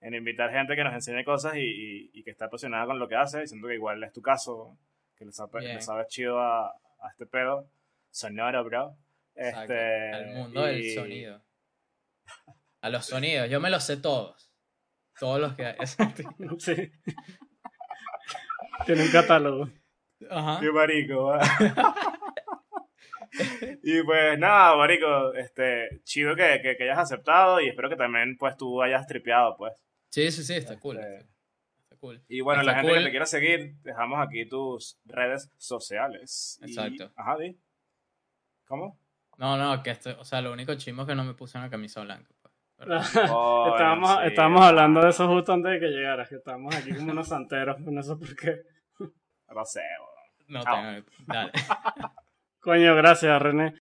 En invitar gente que nos enseñe cosas y, y- y que está apasionada con lo que hace. Siento que igual es tu caso, que le sabe, sabes chido a, a este pedo. Sonoro, bro. Exacto, Este, al mundo del y- sonido. A los sonidos, yo me los sé todos. Todos los que hay. <laughs> Sí. Tiene un catálogo. Ajá. Qué marico, y pues nada, marico, este, chido que, que, que hayas aceptado y espero que también pues tú hayas tripeado, pues. Sí, sí, sí, está cool. Este, Está, cool. Y bueno, Está la gente cool. que te quiera seguir, dejamos aquí tus redes sociales. Y- Exacto. Ajá, di. ¿Cómo? No, no, que esto, o sea, lo único chimo es que no me puse una camisa blanca. Pues. <laughs> Coño, estábamos, sí. estábamos hablando de eso justo antes de que llegaras, que estábamos aquí como unos santeros, no sé por qué. No sé, no Chao. tengo. Dale. <laughs> Coño, gracias, René.